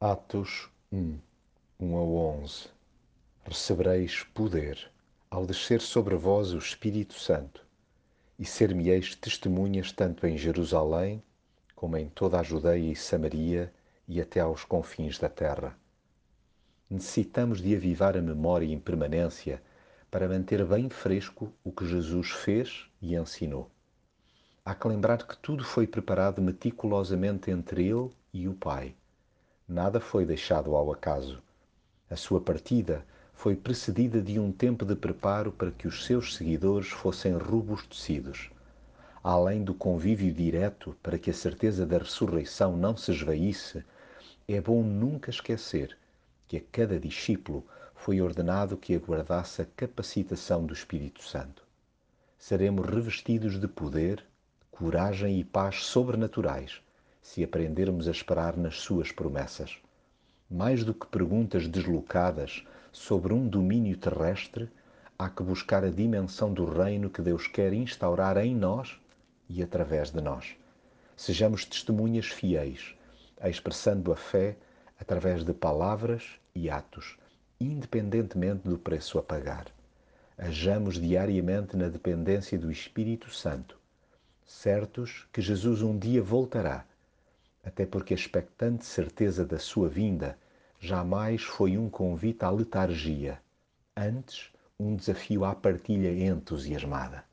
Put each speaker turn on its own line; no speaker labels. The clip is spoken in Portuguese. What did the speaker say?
Atos 1, 1 a 11 Recebereis poder ao descer sobre vós o Espírito Santo e ser-me-eis testemunhas tanto em Jerusalém como em toda a Judeia e Samaria e até aos confins da terra. Necessitamos de avivar a memória em permanência para manter bem fresco o que Jesus fez e ensinou. Há que lembrar que tudo foi preparado meticulosamente entre Ele e o Pai Nada foi deixado ao acaso. A sua partida foi precedida de um tempo de preparo para que os seus seguidores fossem robustecidos. Além do convívio direto para que a certeza da ressurreição não se esvaísse, é bom nunca esquecer que a cada discípulo foi ordenado que aguardasse a capacitação do Espírito Santo. Seremos revestidos de poder, coragem e paz sobrenaturais se aprendermos a esperar nas suas promessas. Mais do que perguntas deslocadas sobre um domínio terrestre, há que buscar a dimensão do reino que Deus quer instaurar em nós e através de nós. Sejamos testemunhas fiéis, expressando a fé através de palavras e atos, independentemente do preço a pagar. Ajamos diariamente na dependência do Espírito Santo, certos que Jesus um dia voltará até porque a expectante certeza da sua vinda jamais foi um convite à letargia, antes um desafio à partilha entusiasmada.